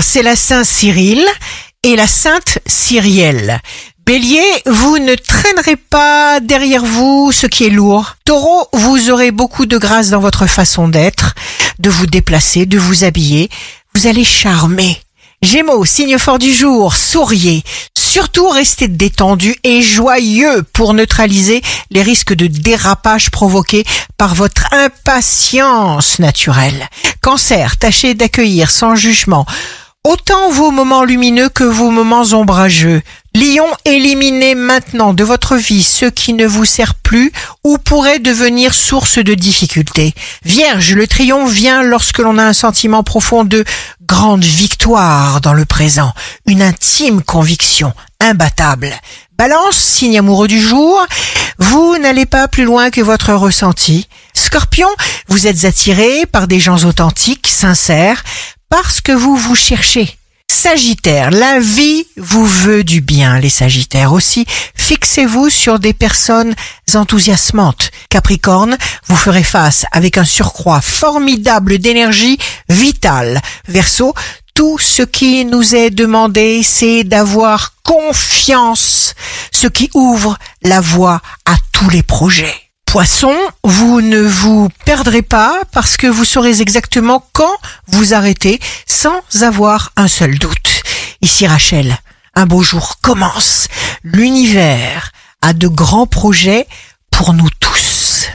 c'est la Saint Cyril et la Sainte Cyrielle. Bélier, vous ne traînerez pas derrière vous ce qui est lourd. Taureau, vous aurez beaucoup de grâce dans votre façon d'être, de vous déplacer, de vous habiller. Vous allez charmer. Gémeaux, signe fort du jour, souriez. Surtout restez détendu et joyeux pour neutraliser les risques de dérapage provoqués par votre impatience naturelle. Cancer, tâchez d'accueillir sans jugement autant vos moments lumineux que vos moments ombrageux. Lion, éliminez maintenant de votre vie ce qui ne vous sert plus ou pourrait devenir source de difficultés. Vierge, le triomphe vient lorsque l'on a un sentiment profond de grande victoire dans le présent, une intime conviction imbattable. Balance, signe amoureux du jour, vous n'allez pas plus loin que votre ressenti. Scorpion, vous êtes attiré par des gens authentiques, sincères, parce que vous vous cherchez. Sagittaire, la vie vous veut du bien, les Sagittaires aussi. Fixez-vous sur des personnes enthousiasmantes. Capricorne, vous ferez face avec un surcroît formidable d'énergie vitale. Verseau, tout ce qui nous est demandé, c'est d'avoir confiance, ce qui ouvre la voie à tous les projets. Poisson, vous ne vous perdrez pas parce que vous saurez exactement quand vous arrêtez sans avoir un seul doute. Ici Rachel, un beau jour commence. L'univers a de grands projets pour nous tous.